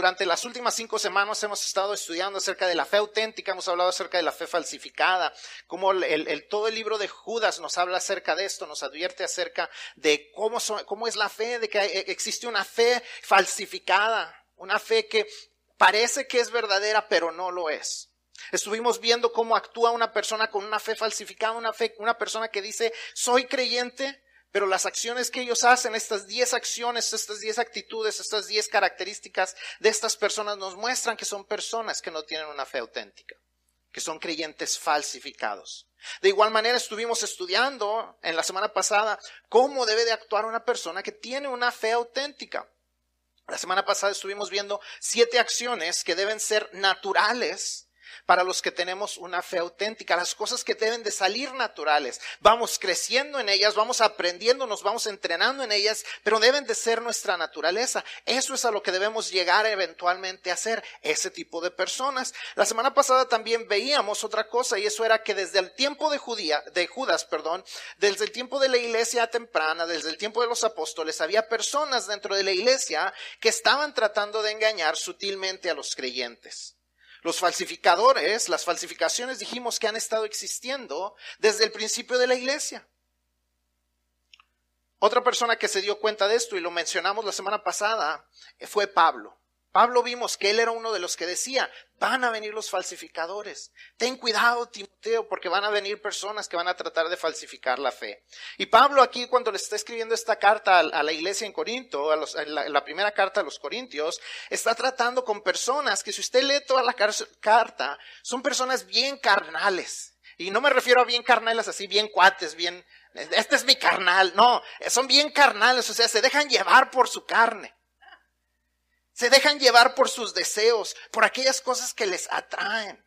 durante las últimas cinco semanas hemos estado estudiando acerca de la fe auténtica, hemos hablado acerca de la fe falsificada, como el, todo el libro de Judas nos habla acerca de esto, nos advierte acerca de cómo, cómo es la fe, de que existe una fe falsificada, una fe que parece que es verdadera, pero no lo es. Estuvimos viendo cómo actúa una persona con una fe falsificada, una fe, una persona que dice, soy creyente, pero las acciones que ellos hacen, estas diez acciones, estas diez actitudes, estas diez características de estas personas nos muestran que son personas que no tienen una fe auténtica, que son creyentes falsificados. De igual manera estuvimos estudiando en la semana pasada cómo debe de actuar una persona que tiene una fe auténtica. La semana pasada estuvimos viendo siete acciones que deben ser naturales para los que tenemos una fe auténtica, las cosas que deben de salir naturales. Vamos creciendo en ellas, vamos aprendiendo, nos vamos entrenando en ellas, pero deben de ser nuestra naturaleza. Eso es a lo que debemos llegar eventualmente a ser, ese tipo de personas. La semana pasada también veíamos otra cosa y eso era que desde el tiempo de, Judía, de Judas, perdón, desde el tiempo de la iglesia temprana, desde el tiempo de los apóstoles, había personas dentro de la iglesia que estaban tratando de engañar sutilmente a los creyentes. Los falsificadores, las falsificaciones dijimos que han estado existiendo desde el principio de la iglesia. Otra persona que se dio cuenta de esto, y lo mencionamos la semana pasada, fue Pablo. Pablo vimos que él era uno de los que decía, van a venir los falsificadores. Ten cuidado, Timoteo, porque van a venir personas que van a tratar de falsificar la fe. Y Pablo aquí, cuando le está escribiendo esta carta a la iglesia en Corinto, a la, primera carta a los Corintios, está tratando con personas que si usted lee toda la carta, son personas bien carnales. Y no me refiero a bien carnales así, bien cuates, bien, este es mi carnal. No, son bien carnales, o sea, se dejan llevar por su carne. Se dejan llevar por sus deseos, por aquellas cosas que les atraen.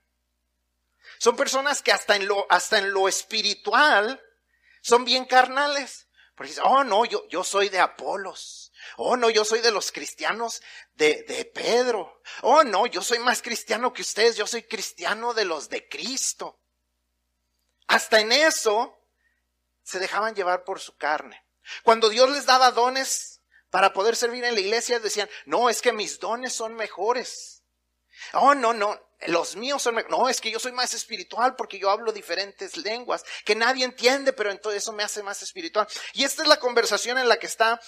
Son personas que hasta en lo, hasta en lo espiritual son bien carnales. Porque dicen, oh no, yo, yo soy de Apolos. Oh no, yo soy de los cristianos de, de Pedro. Oh no, yo soy más cristiano que ustedes, yo soy cristiano de los de Cristo. Hasta en eso se dejaban llevar por su carne. Cuando Dios les daba dones para poder servir en la iglesia decían, no, es que mis dones son mejores. Oh, no, no, los míos son mejores. No, es que yo soy más espiritual porque yo hablo diferentes lenguas que nadie entiende, pero entonces eso me hace más espiritual. Y esta es la conversación en la que está,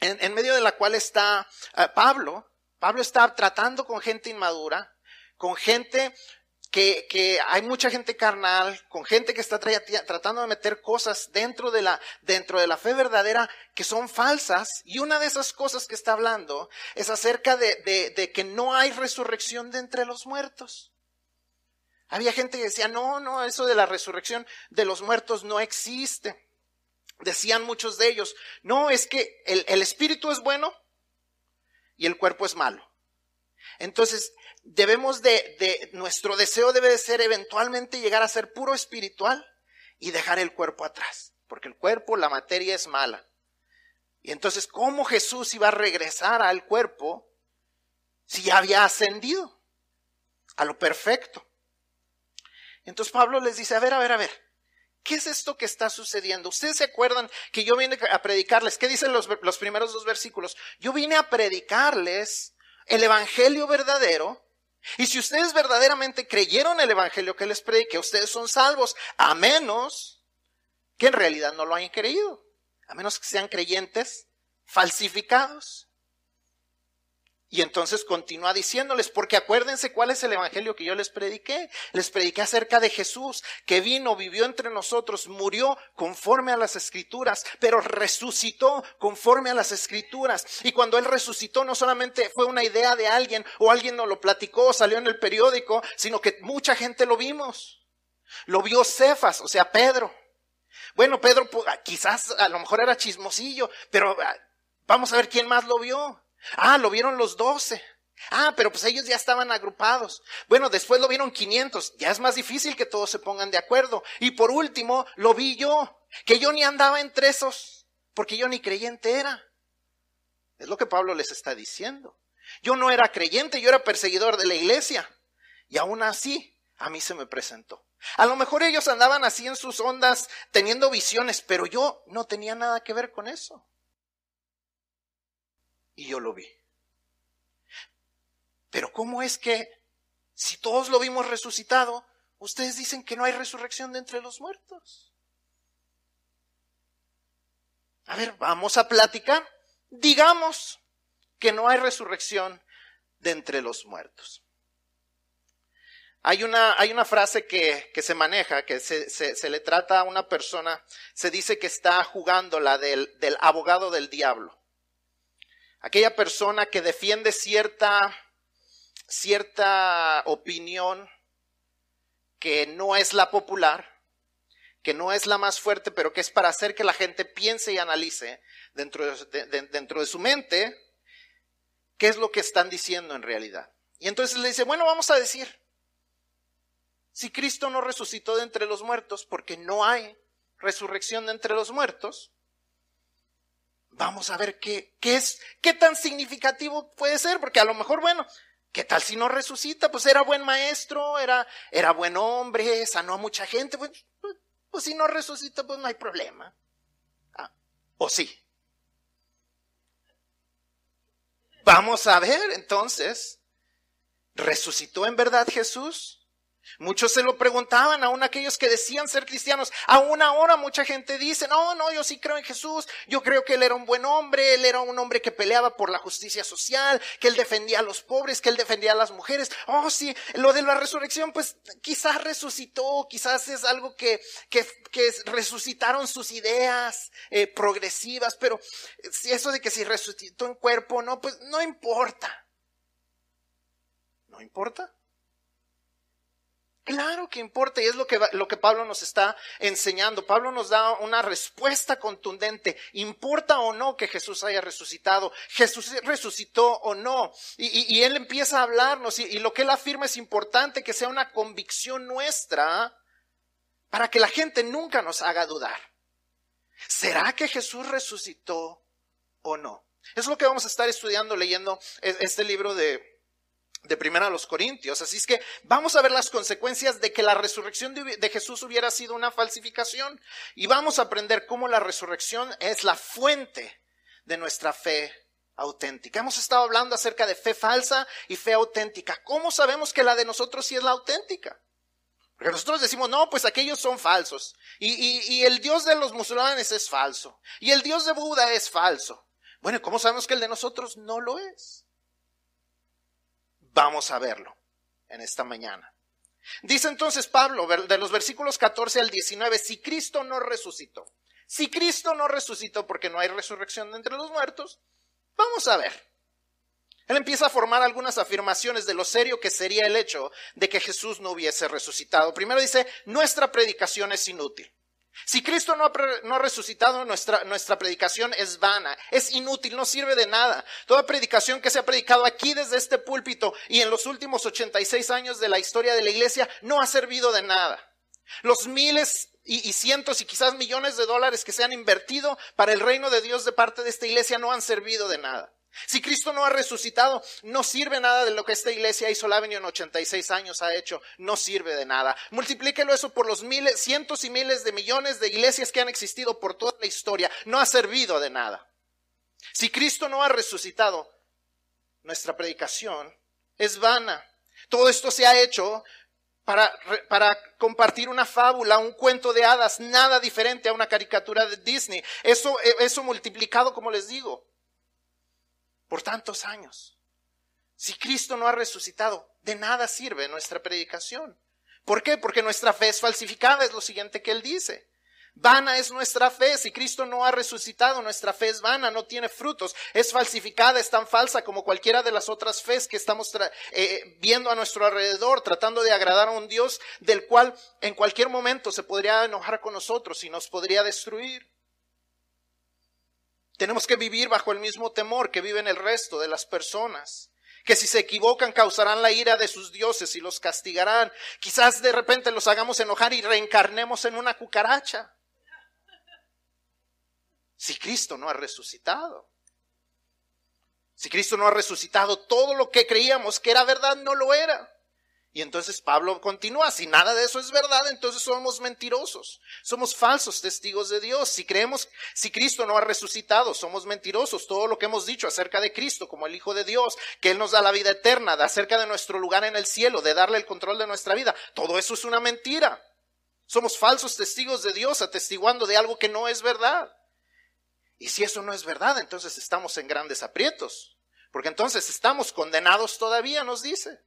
en, medio de la cual está eh, Pablo. Pablo está tratando con gente inmadura, con gente que, hay mucha gente carnal, con gente que está tratando de meter cosas dentro de, la, dentro de la fe verdadera que son falsas. Y una de esas cosas que está hablando es acerca de, de que no hay resurrección de entre los muertos. Había gente que decía, no, no, eso de la resurrección de los muertos no existe. Decían muchos de ellos, no, es que el, el espíritu es bueno y el cuerpo es malo. Entonces, debemos de, de, nuestro deseo debe de ser eventualmente llegar a ser puro espiritual y dejar el cuerpo atrás, porque el cuerpo, la materia es mala. Y entonces, ¿cómo Jesús iba a regresar al cuerpo si ya había ascendido a lo perfecto? Entonces Pablo les dice, a ver, a ver, a ver, ¿qué es esto que está sucediendo? Ustedes se acuerdan que yo vine a predicarles, ¿qué dicen los, los primeros dos versículos? Yo vine a predicarles el Evangelio verdadero y si ustedes verdaderamente creyeron el Evangelio que les prediqué, ustedes son salvos, a menos que en realidad no lo hayan creído, a menos que sean creyentes falsificados. Y entonces continúa diciéndoles, porque acuérdense cuál es el evangelio que yo les prediqué. Les prediqué acerca de Jesús, que vino, vivió entre nosotros, murió conforme a las escrituras, pero resucitó conforme a las escrituras. Y cuando Él resucitó, no solamente fue una idea de alguien o alguien nos lo platicó, salió en el periódico, sino que mucha gente lo vimos. Lo vio Cefas, o sea, Pedro. Bueno, Pedro pues, quizás a lo mejor era chismosillo, pero ah, vamos a ver quién más lo vio. Ah, lo vieron los doce. Ah, pero pues ellos ya estaban agrupados. Bueno, después lo vieron 500. Ya es más difícil que todos se pongan de acuerdo. Y por último, lo vi yo, que yo ni andaba entre esos, porque yo ni creyente era. Es lo que Pablo les está diciendo. Yo no era creyente, yo era perseguidor de la iglesia. Y aún así, a mí se me presentó. A lo mejor ellos andaban así en sus ondas teniendo visiones, pero yo no tenía nada que ver con eso y yo lo vi. Pero ¿cómo es que si todos lo vimos resucitado, ustedes dicen que no hay resurrección de entre los muertos? A ver, vamos a platicar. Digamos que no hay resurrección de entre los muertos. Hay una, hay una frase que, se maneja, que se, le trata a una persona, se dice que está jugando la del, del abogado del diablo. Aquella persona que defiende cierta, cierta opinión que no es la popular, que no es la más fuerte, pero que es para hacer que la gente piense y analice dentro dentro de su mente qué es lo que están diciendo en realidad. Y entonces le dice, bueno, vamos a decir, si Cristo no resucitó de entre los muertos, porque no hay resurrección de entre los muertos, vamos a ver qué, qué es, qué tan significativo puede ser, porque a lo mejor, bueno, ¿qué tal si no resucita? Pues era buen maestro, era, era buen hombre, sanó a mucha gente, pues, pues, pues si no resucita, pues no hay problema. Ah, o sí. Vamos a ver entonces, ¿resucitó en verdad Jesús? Muchos se lo preguntaban, aún aquellos que decían ser cristianos. Aún ahora mucha gente dice, no, no, yo sí creo en Jesús, yo creo que él era un buen hombre, él era un hombre que peleaba por la justicia social, que él defendía a los pobres, que él defendía a las mujeres. Oh, sí, lo de la resurrección, pues quizás resucitó, quizás es algo que, que, que resucitaron sus ideas eh, progresivas, pero si eso de que si resucitó en cuerpo, no, pues no importa. ¿No importa? Claro que importa y es lo que, lo que Pablo nos está enseñando. Pablo nos da una respuesta contundente. ¿Importa o no que Jesús haya resucitado? ¿Jesús resucitó o no? Y, él empieza a hablarnos y, lo que él afirma es importante que sea una convicción nuestra para que la gente nunca nos haga dudar. ¿Será que Jesús resucitó o no? Es lo que vamos a estar estudiando leyendo e, este libro de, de primera a los Corintios. Así es que vamos a ver las consecuencias de que la resurrección de, Jesús hubiera sido una falsificación y vamos a aprender cómo la resurrección es la fuente de nuestra fe auténtica. Hemos estado hablando acerca de fe falsa y fe auténtica. ¿Cómo sabemos que la de nosotros sí es la auténtica? Porque nosotros decimos, no, pues aquellos son falsos. Y, y el Dios de los musulmanes es falso. Y el Dios de Buda es falso. Bueno, ¿cómo sabemos que el de nosotros no lo es? Vamos a verlo en esta mañana. Dice entonces Pablo, de los versículos 14 al 19, si Cristo no resucitó, si Cristo no resucitó porque no hay resurrección de entre los muertos, vamos a ver. Él empieza a formar algunas afirmaciones de lo serio que sería el hecho de que Jesús no hubiese resucitado. Primero dice, nuestra predicación es inútil. Si Cristo no ha, resucitado, nuestra, predicación es vana, es inútil, no sirve de nada. Toda predicación que se ha predicado aquí desde este púlpito y en los últimos 86 años de la historia de la iglesia no ha servido de nada. Los miles y, cientos y quizás millones de dólares que se han invertido para el reino de Dios de parte de esta iglesia no han servido de nada. Si Cristo no ha resucitado, no sirve nada de lo que esta iglesia hizo la en 86 años ha hecho, no sirve de nada. Multiplíquelo eso por los miles, cientos y miles de millones de iglesias que han existido por toda la historia, no ha servido de nada. Si Cristo no ha resucitado, nuestra predicación es vana. Todo esto se ha hecho para, para, compartir una fábula, un cuento de hadas, nada diferente a una caricatura de Disney. Eso, eso multiplicado, como les digo por tantos años. Si Cristo no ha resucitado, de nada sirve nuestra predicación. ¿Por qué? Porque nuestra fe es falsificada, es lo siguiente que él dice. Vana es nuestra fe. Si Cristo no ha resucitado, nuestra fe es vana, no tiene frutos, es falsificada, es tan falsa como cualquiera de las otras fes que estamos eh, viendo a nuestro alrededor, tratando de agradar a un Dios del cual en cualquier momento se podría enojar con nosotros y nos podría destruir. Tenemos que vivir bajo el mismo temor que viven el resto de las personas. Que si se equivocan causarán la ira de sus dioses y los castigarán. Quizás de repente los hagamos enojar y reencarnemos en una cucaracha. Si Cristo no ha resucitado. Si Cristo no ha resucitado, todo lo que creíamos que era verdad no lo era. Y entonces Pablo continúa, si nada de eso es verdad, entonces somos mentirosos, somos falsos testigos de Dios. Si creemos, si Cristo no ha resucitado, somos mentirosos. Todo lo que hemos dicho acerca de Cristo como el Hijo de Dios, que Él nos da la vida eterna, de acerca de nuestro lugar en el cielo, de darle el control de nuestra vida, todo eso es una mentira. Somos falsos testigos de Dios atestiguando de algo que no es verdad. Y si eso no es verdad, entonces estamos en grandes aprietos, porque entonces estamos condenados todavía, nos dice.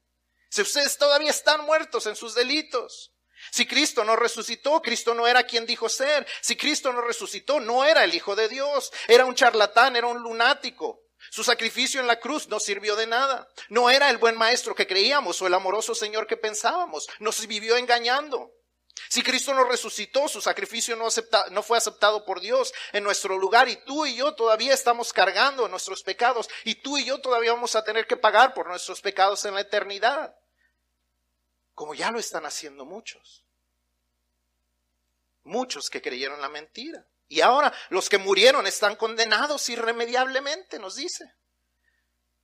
Si ustedes todavía están muertos en sus delitos. Si Cristo no resucitó, Cristo no era quien dijo ser. Si Cristo no resucitó, no era el Hijo de Dios. Era un charlatán, era un lunático. Su sacrificio en la cruz no sirvió de nada. No era el buen maestro que creíamos o el amoroso Señor que pensábamos. Nos vivió engañando. Si Cristo no resucitó, su sacrificio no, fue aceptado por Dios en nuestro lugar y tú y yo todavía estamos cargando nuestros pecados y tú y yo todavía vamos a tener que pagar por nuestros pecados en la eternidad, como ya lo están haciendo muchos. Muchos que creyeron la mentira. Y ahora los que murieron están condenados irremediablemente, nos dice.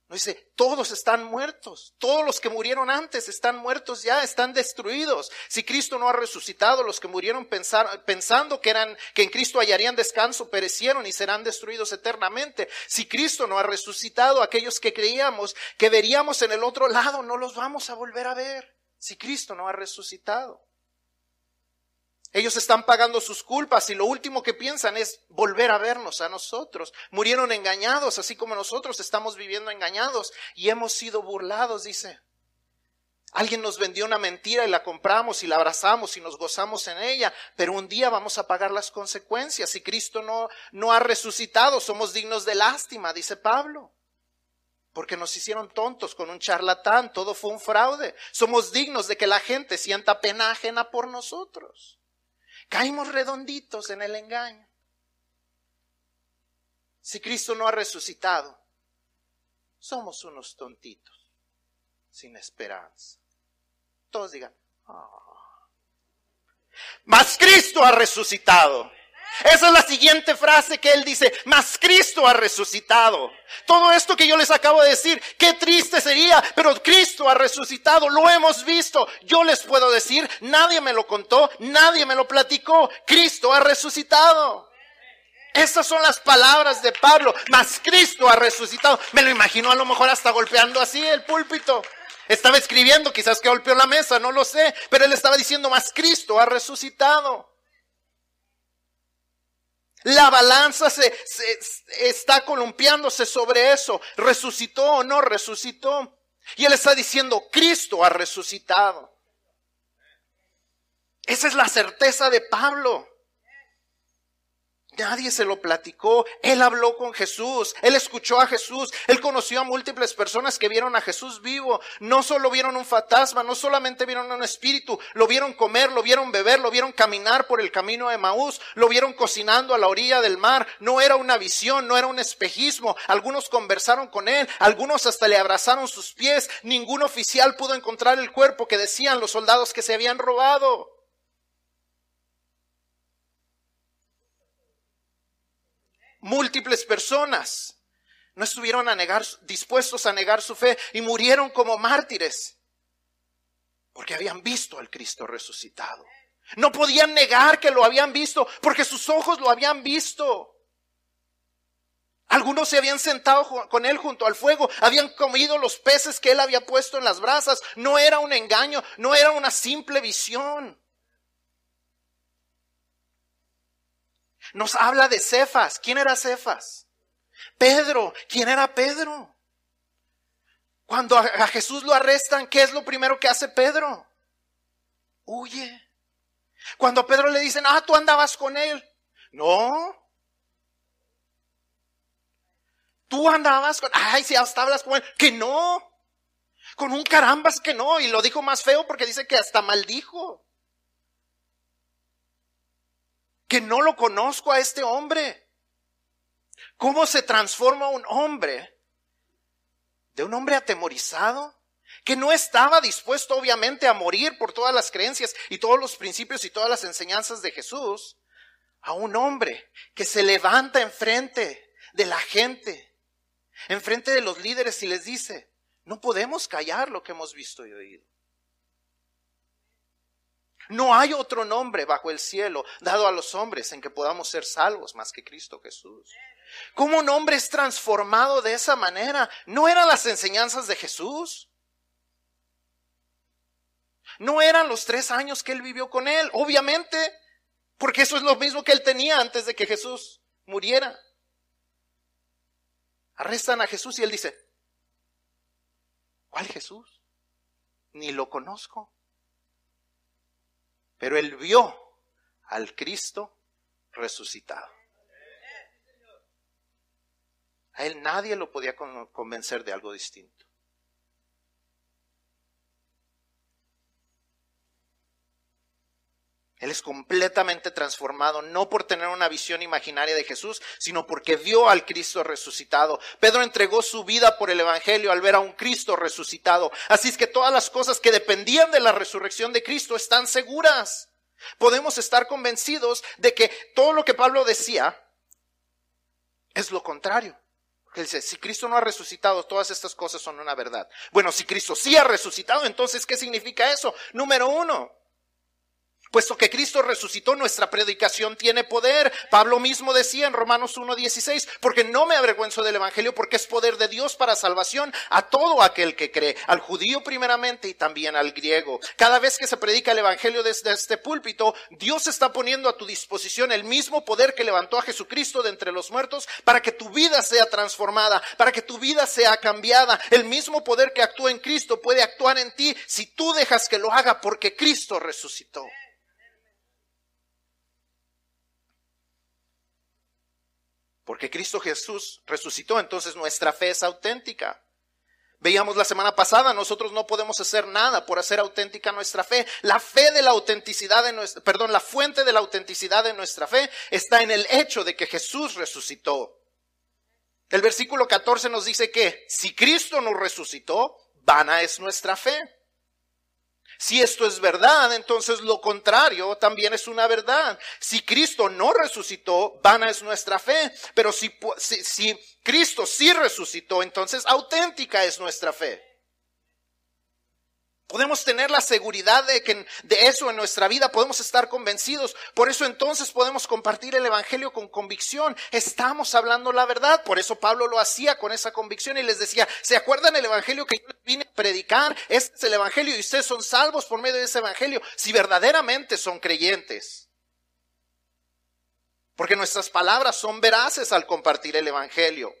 Dice, todos están muertos, todos los que murieron antes están muertos ya, están destruidos. Si Cristo no ha resucitado, los que murieron pensando que eran, que en Cristo hallarían descanso, perecieron y serán destruidos eternamente. Si Cristo no ha resucitado, aquellos que creíamos que veríamos en el otro lado, no los vamos a volver a ver. Si Cristo no ha resucitado. Ellos están pagando sus culpas y lo último que piensan es volver a vernos a nosotros. Murieron engañados, así como nosotros estamos viviendo engañados y hemos sido burlados, dice. Alguien nos vendió una mentira y la compramos y la abrazamos y nos gozamos en ella, pero un día vamos a pagar las consecuencias. Si Cristo no, no ha resucitado, somos dignos de lástima, dice Pablo. Porque nos hicieron tontos con un charlatán, todo fue un fraude. Somos dignos de que la gente sienta pena ajena por nosotros. Caímos redonditos en el engaño. Si Cristo no ha resucitado, somos unos tontitos, sin esperanza. Todos digan, oh. mas Cristo ha resucitado. Esa es la siguiente frase que él dice, mas Cristo ha resucitado. Todo esto que yo les acabo de decir, qué triste sería, pero Cristo ha resucitado, lo hemos visto. Yo les puedo decir, nadie me lo contó, nadie me lo platicó, Cristo ha resucitado. Estas son las palabras de Pablo, mas Cristo ha resucitado. Me lo imagino a lo mejor hasta golpeando así el púlpito. Estaba escribiendo, quizás que golpeó la mesa, no lo sé, pero él estaba diciendo, mas Cristo ha resucitado. La balanza se, está columpiándose sobre eso. ¿Resucitó o no resucitó? Y él está diciendo, Cristo ha resucitado. Esa es la certeza de Pablo. Nadie se lo platicó. Él habló con Jesús. Él escuchó a Jesús. Él conoció a múltiples personas que vieron a Jesús vivo. No solo vieron un fantasma, no solamente vieron un espíritu. Lo vieron comer, lo vieron beber, lo vieron caminar por el camino de Maús. Lo vieron cocinando a la orilla del mar. No era una visión, no era un espejismo. Algunos conversaron con él. Algunos hasta le abrazaron sus pies. Ningún oficial pudo encontrar el cuerpo que decían los soldados que se habían robado. Múltiples personas no estuvieron a negar, dispuestos a negar su fe y murieron como mártires porque habían visto al Cristo resucitado. No podían negar que lo habían visto porque sus ojos lo habían visto. Algunos se habían sentado con él junto al fuego, habían comido los peces que él había puesto en las brasas. No era un engaño, no era una simple visión. Nos habla de Cefas. ¿Quién era Cefas? Pedro. ¿Quién era Pedro? Cuando a Jesús lo arrestan, ¿qué es lo primero que hace Pedro? Huye. Cuando a Pedro le dicen, ah, tú andabas con él. No. Tú andabas con, ay, si hasta hablas con él. Que no. Con un carambas que no. Y lo dijo más feo porque dice que hasta maldijo. Que no lo conozco a este hombre. ¿Cómo se transforma un hombre de un hombre atemorizado? que no estaba dispuesto obviamente a morir por todas las creencias y todos los principios y todas las enseñanzas de Jesús, a un hombre que se levanta enfrente de la gente, enfrente de los líderes y les dice, no podemos callar lo que hemos visto y oído. No hay otro nombre bajo el cielo dado a los hombres en que podamos ser salvos más que Cristo Jesús. ¿Cómo un hombre es transformado de esa manera? ¿No eran las enseñanzas de Jesús? ¿No eran los tres años que él vivió con él? Obviamente, porque eso es lo mismo que él tenía antes de que Jesús muriera. Arrestan a Jesús y él dice, ¿cuál Jesús? Ni lo conozco. Pero él vio al Cristo resucitado. A él nadie lo podía convencer de algo distinto. Él es completamente transformado, no por tener una visión imaginaria de Jesús, sino porque vio al Cristo resucitado. Pedro entregó su vida por el Evangelio al ver a un Cristo resucitado. Así es que todas las cosas que dependían de la resurrección de Cristo están seguras. Podemos estar convencidos de que todo lo que Pablo decía es lo contrario. Él dice, si Cristo no ha resucitado, todas estas cosas son una verdad. Bueno, si Cristo sí ha resucitado, entonces, ¿qué significa eso? Número uno, Puesto que Cristo resucitó, nuestra predicación tiene poder. Pablo mismo decía en Romanos 1.16, porque no me avergüenzo del Evangelio, porque es poder de Dios para salvación a todo aquel que cree, al judío primeramente y también al griego. Cada vez que se predica el Evangelio desde este púlpito, Dios está poniendo a tu disposición el mismo poder que levantó a Jesucristo de entre los muertos para que tu vida sea transformada, para que tu vida sea cambiada. El mismo poder que actúa en Cristo puede actuar en ti si tú dejas que lo haga porque Cristo resucitó. Porque Cristo Jesús resucitó, entonces nuestra fe es auténtica. Veíamos la semana pasada, nosotros no podemos hacer nada por hacer auténtica nuestra fe. La fe de la autenticidad de nuestra, perdón, la fuente de la autenticidad de nuestra fe está en el hecho de que Jesús resucitó. El versículo 14 nos dice que si Cristo nos resucitó, vana es nuestra fe. Si esto es verdad, entonces lo contrario también es una verdad. Si Cristo no resucitó, vana es nuestra fe. Pero si, si, Cristo sí resucitó, entonces auténtica es nuestra fe. Podemos tener la seguridad de que de eso en nuestra vida podemos estar convencidos. Por eso entonces podemos compartir el evangelio con convicción. Estamos hablando la verdad. Por eso Pablo lo hacía con esa convicción y les decía, ¿se acuerdan el evangelio que yo vine a predicar? Este es el evangelio y ustedes son salvos por medio de ese evangelio si verdaderamente son creyentes. Porque nuestras palabras son veraces al compartir el evangelio.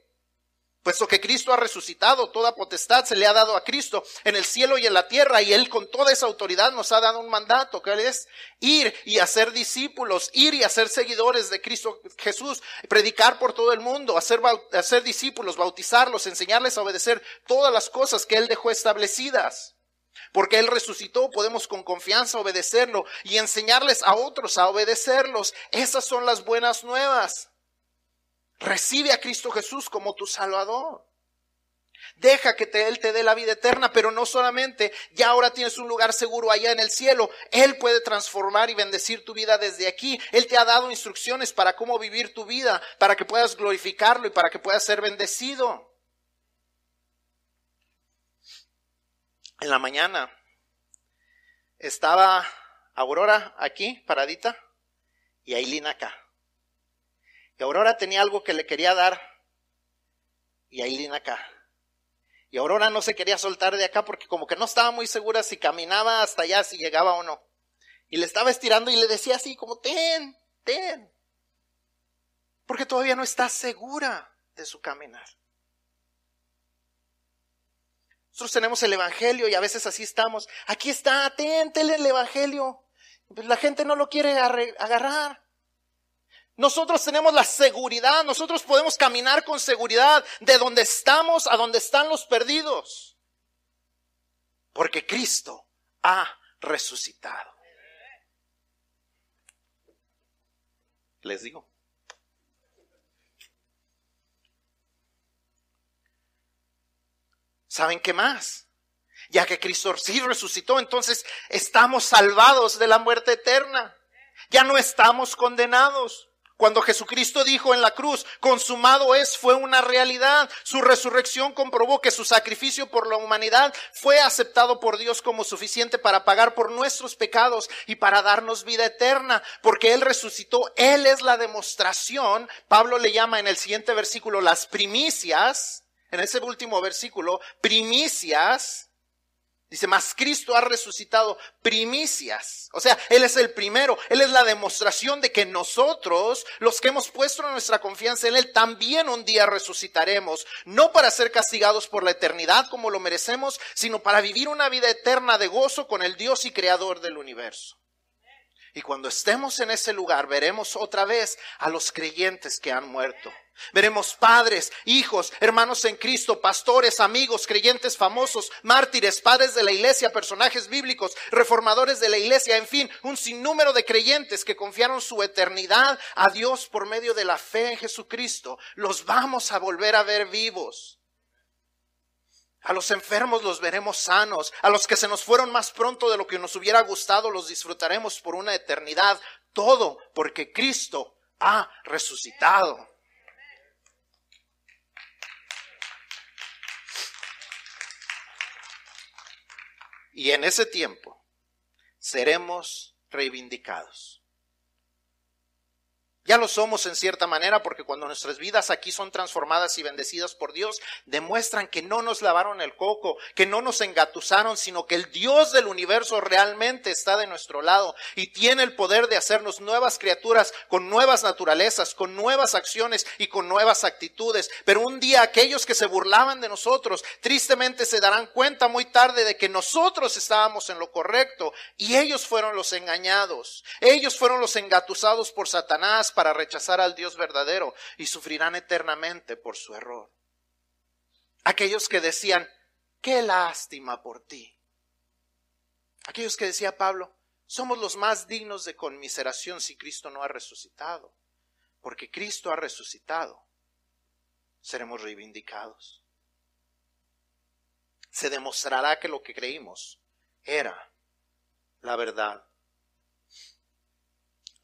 Puesto que Cristo ha resucitado, toda potestad se le ha dado a Cristo en el cielo y en la tierra, y Él con toda esa autoridad nos ha dado un mandato, que es ir y hacer discípulos, ir y hacer seguidores de Cristo Jesús, predicar por todo el mundo, hacer, hacer discípulos, bautizarlos, enseñarles a obedecer todas las cosas que Él dejó establecidas. Porque Él resucitó, podemos con confianza obedecerlo y enseñarles a otros a obedecerlos. Esas son las buenas nuevas. Recibe a Cristo Jesús como tu Salvador. Deja que Él te dé la vida eterna, pero no solamente, ya ahora tienes un lugar seguro allá en el cielo. Él puede transformar y bendecir tu vida desde aquí. Él te ha dado instrucciones para cómo vivir tu vida, para que puedas glorificarlo y para que puedas ser bendecido. En la mañana estaba Aurora aquí, paradita, y Aileen acá. Y Aurora tenía algo que le quería dar y Aileen acá. Y Aurora no se quería soltar de acá porque como que no estaba muy segura si caminaba hasta allá, si llegaba o no. Y le estaba estirando y le decía así como, ten, ten. Porque todavía no está segura de su caminar. Nosotros tenemos el Evangelio y a veces así estamos. Aquí está, ten, ten el Evangelio. Pues la gente no lo quiere agarrar. Nosotros tenemos la seguridad, nosotros podemos caminar con seguridad de donde estamos a donde están los perdidos. Porque Cristo ha resucitado. Les digo. ¿Saben qué más? Ya que Cristo sí resucitó, entonces estamos salvados de la muerte eterna. Ya no estamos condenados. Cuando Jesucristo dijo en la cruz, consumado es, fue una realidad. Su resurrección comprobó que su sacrificio por la humanidad fue aceptado por Dios como suficiente para pagar por nuestros pecados y para darnos vida eterna, porque Él resucitó. Él es la demostración. Pablo le llama en el siguiente versículo las primicias, en ese último versículo, primicias Dice, más Cristo ha resucitado primicias. O sea, Él es el primero. Él es la demostración de que nosotros, los que hemos puesto nuestra confianza en Él, también un día resucitaremos. No para ser castigados por la eternidad como lo merecemos, sino para vivir una vida eterna de gozo con el Dios y Creador del universo. Y cuando estemos en ese lugar, veremos otra vez a los creyentes que han muerto. Veremos padres, hijos, hermanos en Cristo, pastores, amigos, creyentes famosos, mártires, padres de la iglesia, personajes bíblicos, reformadores de la iglesia, en fin, un sinnúmero de creyentes que confiaron su eternidad a Dios por medio de la fe en Jesucristo. Los vamos a volver a ver vivos. A los enfermos los veremos sanos. A los que se nos fueron más pronto de lo que nos hubiera gustado los disfrutaremos por una eternidad. Todo porque Cristo ha resucitado. Y en ese tiempo seremos reivindicados. Ya lo somos en cierta manera porque cuando nuestras vidas aquí son transformadas y bendecidas por Dios, demuestran que no nos lavaron el coco, que no nos engatusaron, sino que el Dios del universo realmente está de nuestro lado y tiene el poder de hacernos nuevas criaturas con nuevas naturalezas, con nuevas acciones y con nuevas actitudes. Pero un día aquellos que se burlaban de nosotros tristemente se darán cuenta muy tarde de que nosotros estábamos en lo correcto y ellos fueron los engañados. Ellos fueron los engatusados por Satanás para rechazar al Dios verdadero y sufrirán eternamente por su error. Aquellos que decían, qué lástima por ti. Aquellos que decía Pablo, somos los más dignos de conmiseración si Cristo no ha resucitado. Porque Cristo ha resucitado, seremos reivindicados. Se demostrará que lo que creímos era la verdad.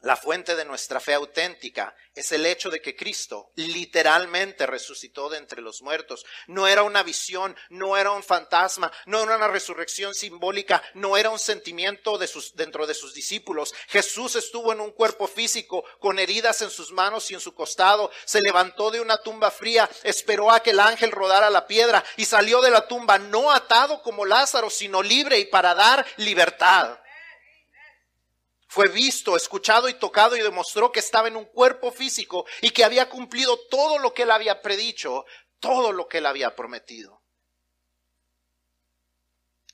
La fuente de nuestra fe auténtica es el hecho de que Cristo literalmente resucitó de entre los muertos. No era una visión, no era un fantasma, no era una resurrección simbólica, no era un sentimiento de sus, dentro de sus discípulos. Jesús estuvo en un cuerpo físico con heridas en sus manos y en su costado. Se levantó de una tumba fría, esperó a que el ángel rodara la piedra y salió de la tumba no atado como Lázaro, sino libre y para dar libertad fue visto, escuchado y tocado y demostró que estaba en un cuerpo físico y que había cumplido todo lo que él había predicho, todo lo que él había prometido.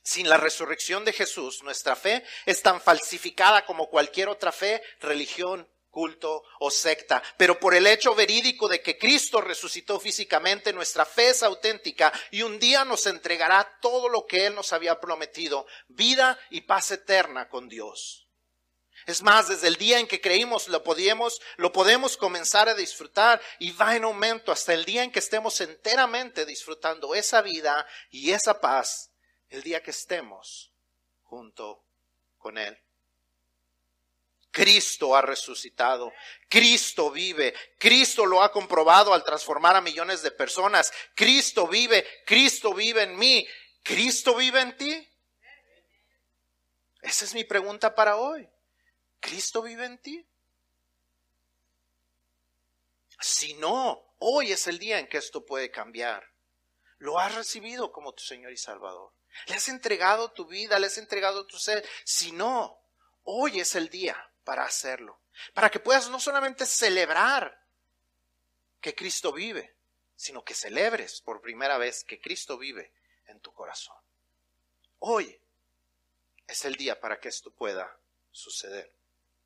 Sin la resurrección de Jesús, nuestra fe es tan falsificada como cualquier otra fe, religión, culto o secta. Pero por el hecho verídico de que Cristo resucitó físicamente, nuestra fe es auténtica y un día nos entregará todo lo que Él nos había prometido, vida y paz eterna con Dios. Es más, desde el día en que creímos lo podíamos, lo podemos comenzar a disfrutar y va en aumento hasta el día en que estemos enteramente disfrutando esa vida y esa paz, el día que estemos junto con Él. Cristo ha resucitado, Cristo vive, Cristo lo ha comprobado al transformar a millones de personas, Cristo vive, Cristo vive en mí, Cristo vive en ti. Esa es mi pregunta para hoy. ¿Cristo vive en ti? Si no, hoy es el día en que esto puede cambiar. Lo has recibido como tu Señor y Salvador. Le has entregado tu vida, le has entregado tu ser. Si no, hoy es el día para hacerlo. Para que puedas no solamente celebrar que Cristo vive, sino que celebres por primera vez que Cristo vive en tu corazón. Hoy es el día para que esto pueda suceder.